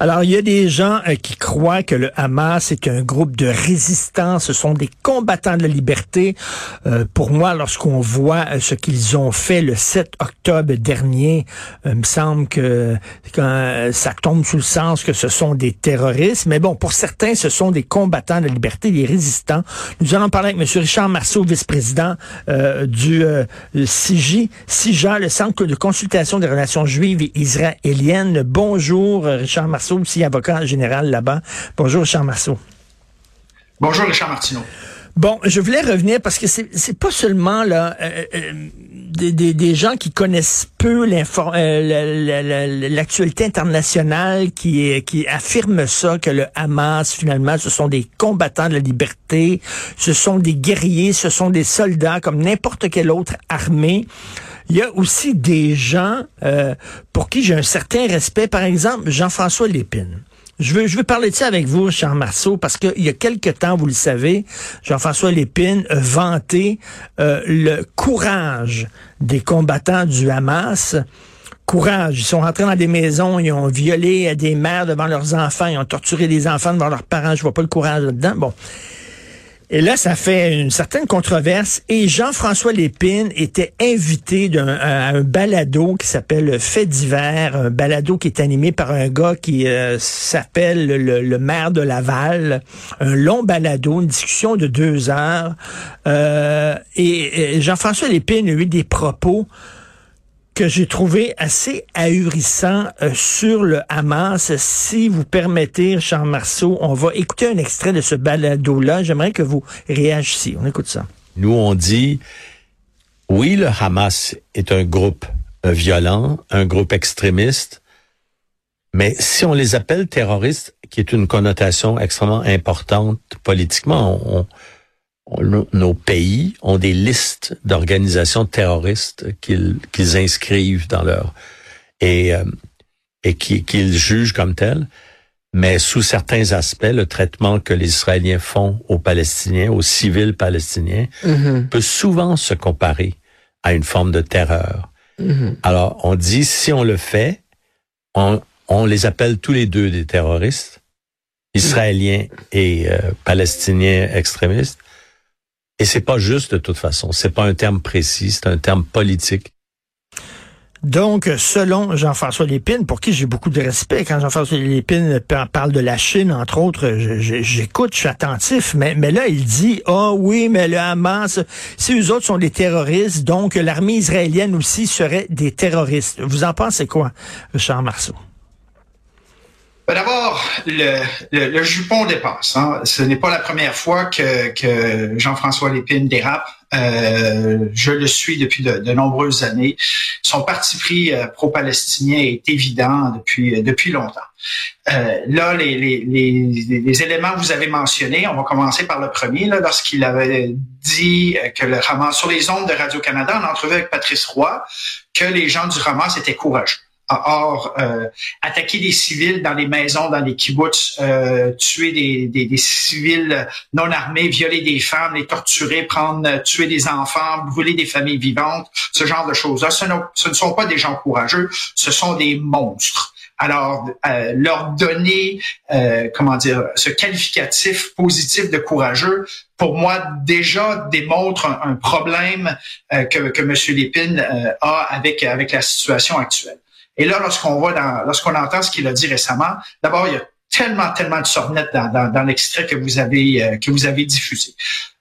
Alors, il y a des gens euh, qui croient que le Hamas est un groupe de résistance, ce sont des combattants de la liberté. Euh, pour moi, lorsqu'on voit euh, ce qu'ils ont fait le 7 octobre dernier, il me semble que ça tombe sous le sens que ce sont des terroristes. Mais bon, pour certains, ce sont des combattants de la liberté, des résistants. Nous allons parler avec M. Richard Marceau, vice-président du CIJ, le Centre de consultation des relations juives et israéliennes. Bonjour, Richard Marceau aussi avocat général là-bas. Bonjour, Richard Marceau. Bonjour, Richard Martineau. Bon, je voulais revenir parce que c'est pas seulement là euh, euh, des, des, des, gens qui connaissent peu euh, l'actualité internationale qui qui affirment ça que le Hamas finalement ce sont des combattants de la liberté, ce sont des guerriers, ce sont des soldats comme n'importe quelle autre armée. Il y a aussi des gens euh, pour qui j'ai un certain respect. Par exemple, Jean-François Lépine. Je veux, parler de ça avec vous, Charles Marceau, parce qu'il y a quelque temps, vous le savez, Jean-François Lépine a vanté euh, le courage des combattants du Hamas. Courage. Ils sont rentrés dans des maisons, ils ont violé des mères devant leurs enfants, ils ont torturé des enfants devant leurs parents. Je vois pas le courage là-dedans. Bon. Et là, ça fait une certaine controverse. Et Jean-François Lépine était invité à un balado qui s'appelle Fait divers, un balado qui est animé par un gars qui euh, s'appelle le, maire de Laval. Un long balado, une discussion de deux heures. Euh, et, et Jean-François Lépine a eu des propos que j'ai trouvé assez ahurissant euh, sur le Hamas. Si vous permettez, Charles Marceau, on va écouter un extrait de ce balado-là. J'aimerais que vous réagissiez. On écoute ça. Nous, on dit, oui, le Hamas est un groupe euh, violent, un groupe extrémiste, mais si on les appelle terroristes, qui est une connotation extrêmement importante politiquement, on, nos pays ont des listes d'organisations terroristes qu'ils inscrivent dans leur et euh, et qu'ils jugent comme telles. Mais sous certains aspects, le traitement que les Israéliens font aux Palestiniens, aux civils palestiniens, mm-hmm. peut souvent se comparer à une forme de terreur. Mm-hmm. Alors, on dit, si on le fait, on, on les appelle tous les deux des terroristes, israéliens et euh, palestiniens extrémistes. Et c'est pas juste de toute façon. C'est pas un terme précis, c'est un terme politique. Donc, selon Jean-François Lépine, pour qui j'ai beaucoup de respect, quand Jean-François Lépine parle de la Chine, entre autres, j'écoute, je suis attentif, mais, là, il dit, ah oui, mais le Hamas, si eux autres sont des terroristes, donc l'armée israélienne aussi serait des terroristes. Vous en pensez quoi, Richard Marceau? Ben, d'abord, le, le, jupon dépasse. Hein. Ce n'est pas la première fois que, que Jean-François Lépine dérape. Euh, je le suis depuis de, de, nombreuses années. Son parti pris euh, pro-palestinien est évident depuis euh, depuis longtemps. Euh, là, les, les, les, les, éléments que vous avez mentionnés, on va commencer par le premier, lorsqu'il avait dit que le Hamas, sur les ondes de Radio-Canada, en entrevue avec Patrice Roy, que les gens du Hamas étaient courageux. Or, euh, attaquer des civils dans les maisons, dans les kibbutz, euh, tuer des, des, des, civils non armés, violer des femmes, les torturer, prendre, tuer des enfants, brûler des familles vivantes, ce genre de choses-là, ce, ne sont pas des gens courageux, ce sont des monstres. Alors, euh, leur donner, euh, comment dire, ce qualificatif positif de courageux, pour moi, déjà démontre un, problème euh, que, que M. Lépine a avec, avec la situation actuelle. Et là, lorsqu'on voit dans, lorsqu'on entend ce qu'il a dit récemment, d'abord, il y a tellement, tellement de sornettes dans, dans, dans l'extrait que vous avez euh, que vous avez diffusé.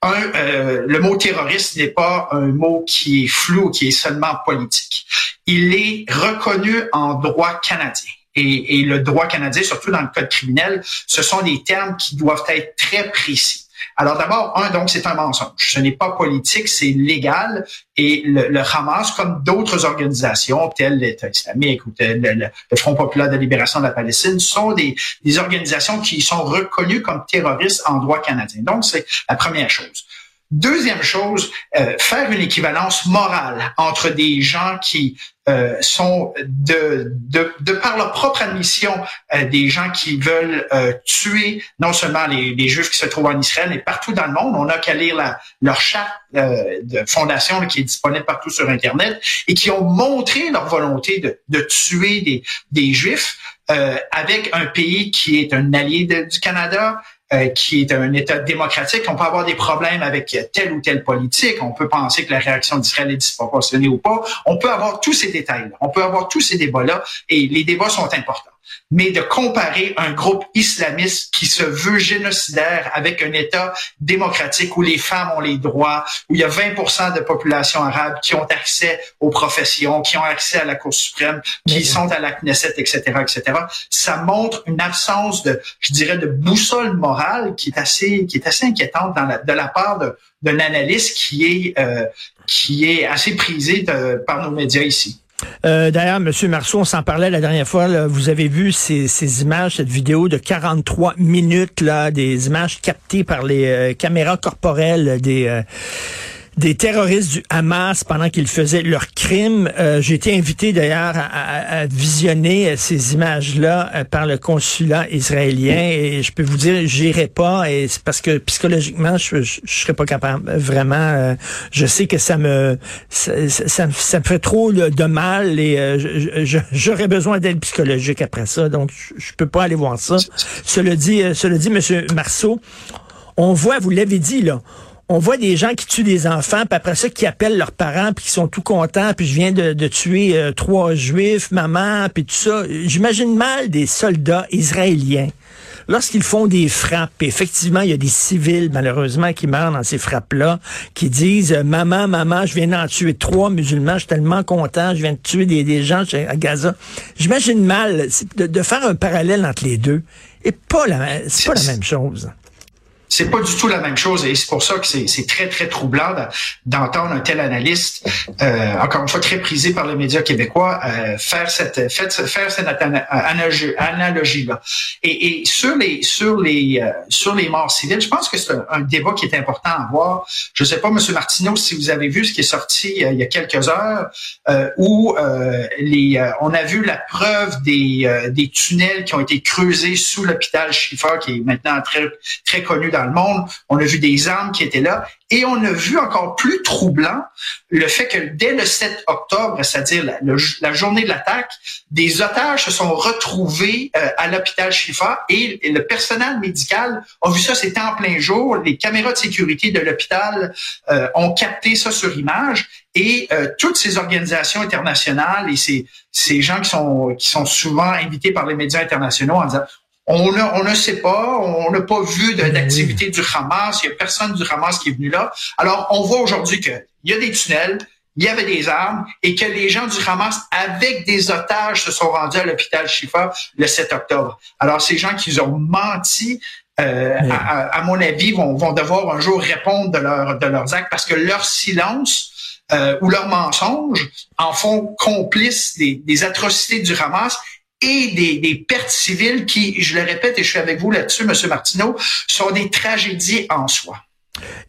un, euh, le mot terroriste n'est pas un mot qui est flou, qui est seulement politique. Il est reconnu en droit canadien. Et, et, le droit canadien, surtout dans le code criminel, ce sont des termes qui doivent être très précis. Alors d'abord, un, donc c'est un mensonge. Ce n'est pas politique, c'est légal. Et le, Hamas, comme d'autres organisations telles l'État islamique ou le, Front populaire de libération de la Palestine, sont des organisations qui sont reconnues comme terroristes en droit canadien. Donc c'est la première chose. Deuxième chose, euh, faire une équivalence morale entre des gens qui euh, sont de, de, de, par leur propre admission euh, des gens qui veulent euh, tuer non seulement les, les, Juifs qui se trouvent en Israël, mais partout dans le monde. On n'a qu'à lire la, leur charte de fondation qui est disponible partout sur Internet et qui ont montré leur volonté de, de tuer des, des Juifs avec un pays qui est un allié du Canada, euh, qui est un État démocratique, on peut avoir des problèmes avec telle ou telle politique, on peut penser que la réaction d'Israël est disproportionnée ou pas, on peut avoir tous ces détails-là, on peut avoir tous ces débats-là, et les débats sont importants mais de comparer un groupe islamiste qui se veut génocidaire avec un État démocratique où les femmes ont les droits, où il y a 20% de population arabe qui ont accès aux professions, qui ont accès à la Cour suprême, qui sont à la Knesset, etc., etc. Ça montre une absence de, je dirais, de boussole morale qui est assez, qui est assez inquiétante dans la, de la part d'un analyste qui est, euh, qui est assez prisé de, par nos médias ici. Euh, D'ailleurs, Monsieur Marceau, on s'en parlait la dernière fois. Vous avez vu ces, ces, images, cette vidéo de 43 minutes, là, des images captées par les euh, caméras corporelles des euh, des terroristes du Hamas pendant qu'ils faisaient leur crime. Euh, j'ai été invité d'ailleurs à, visionner euh, ces images-là euh, par le consulat israélien et je peux vous dire, j'irai pas et c'est parce que psychologiquement, je, je, serais pas capable. Vraiment, je sais que ça me ça, ça, me fait trop de mal et j'aurais besoin d'aide psychologique après ça. Donc, je, peux pas aller voir ça. Cela dit, cela dit, Monsieur Marceau, on voit, vous l'avez dit là on voit des gens qui tuent des enfants, puis après ça, qui appellent leurs parents, puis qui sont tout contents, puis je viens de, tuer euh, trois juifs, maman, puis tout ça. J'imagine mal des soldats israéliens. Lorsqu'ils font des frappes, effectivement, il y a des civils, malheureusement, qui meurent dans ces frappes-là, qui disent euh, Maman, maman, je viens d'en tuer trois musulmans, je suis tellement content, je viens de tuer des, gens à Gaza. J'imagine mal de, de, faire un parallèle entre les deux. Et pas la, c'est pas la même chose c'est pas du tout la même chose et c'est pour ça que c'est très très troublant d'entendre un tel analyste, euh, encore une fois très prisé par les médias québécois, euh, faire cette faire cette analogie là. Et, et, sur les sur les euh, sur les morts civiles, je pense que c'est un, débat qui est important à voir. Je sais pas, Monsieur Martineau, si vous avez vu ce qui est sorti il y a quelques heures, où les on a vu la preuve des des tunnels qui ont été creusés sous l'hôpital Schiffer, qui est maintenant très très connu dans le monde. On a vu des armes qui étaient là. Et on a vu encore plus troublant le fait que dès le 7 octobre, c'est-à-dire la, journée de l'attaque, des otages se sont retrouvés euh, à l'hôpital Shifa et, le personnel médical a vu ça, c'était en plein jour. Les caméras de sécurité de l'hôpital euh, ont capté ça sur image et euh, toutes ces organisations internationales et ces, gens qui sont, qui sont souvent invités par les médias internationaux en disant on, on ne sait pas, on n'a pas vu ben d'activité du Hamas, il n'y a personne du Hamas qui est venu là. Alors, on voit aujourd'hui qu'il y a des tunnels, il y avait des armes et que les gens du Hamas, avec des otages, se sont rendus à l'hôpital Shifa le 7 octobre. Alors, ces gens qui ont menti, euh, à, mon avis, vont, vont devoir un jour répondre de, leur, de leurs actes parce que leur silence euh, ou leurs mensonges en font complices des, des atrocités du Hamas et des, des, pertes civiles qui, je le répète et je suis avec vous là-dessus, Monsieur Martineau, sont des tragédies en soi.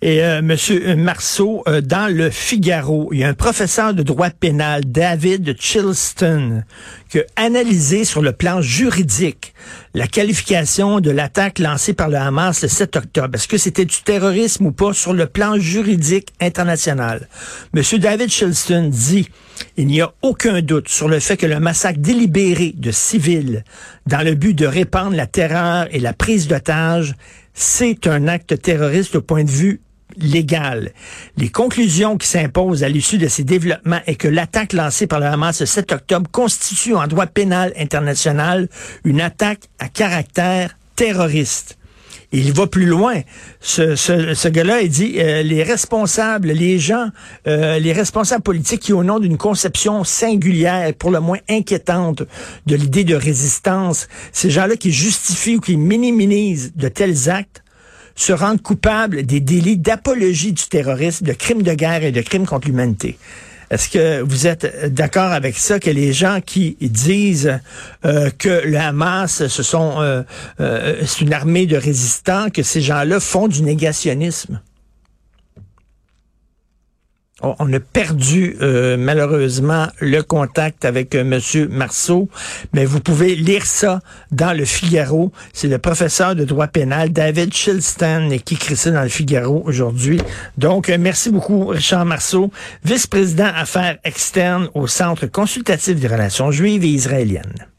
Et euh, Monsieur Marceau, euh, dans le Figaro, il y a un professeur de droit pénal, David Chilston, qui a analysé sur le plan juridique la qualification de l'attaque lancée par le Hamas le 7 octobre. Est-ce que c'était du terrorisme ou pas sur le plan juridique international? Monsieur David Chilston dit il n'y a aucun doute sur le fait que le massacre délibéré de civils dans le but de répandre la terreur et la prise d'otages c'est un acte terroriste au point de vue légal. Les conclusions qui s'imposent à l'issue de ces développements est que l'attaque lancée par le Hamas le 7 octobre constitue en droit pénal international une attaque à caractère terroriste. il va plus loin. Ce, ce, ce gars-là, il dit euh, les responsables, les gens, euh, les responsables politiques qui, au nom d'une conception singulière, pour le moins inquiétante, de l'idée de résistance, ces gens-là qui justifient ou qui minimisent de tels actes, se rendent coupables des délits d'apologie du terrorisme, de crimes de guerre et de crimes contre l'humanité. Est-ce que vous êtes d'accord avec ça, que les gens qui disent euh, que le Hamas, ce sont, euh, euh, c'est une armée de résistants, que ces gens-là font du négationnisme? On a perdu euh, malheureusement le contact avec euh, Marceau, mais vous pouvez lire ça dans le Figaro. C'est le professeur de droit pénal David Shilston qui écrit ça dans le Figaro aujourd'hui. Donc, euh, merci beaucoup Richard Marceau, vice-président affaires externes au Centre consultatif des relations juives et israéliennes.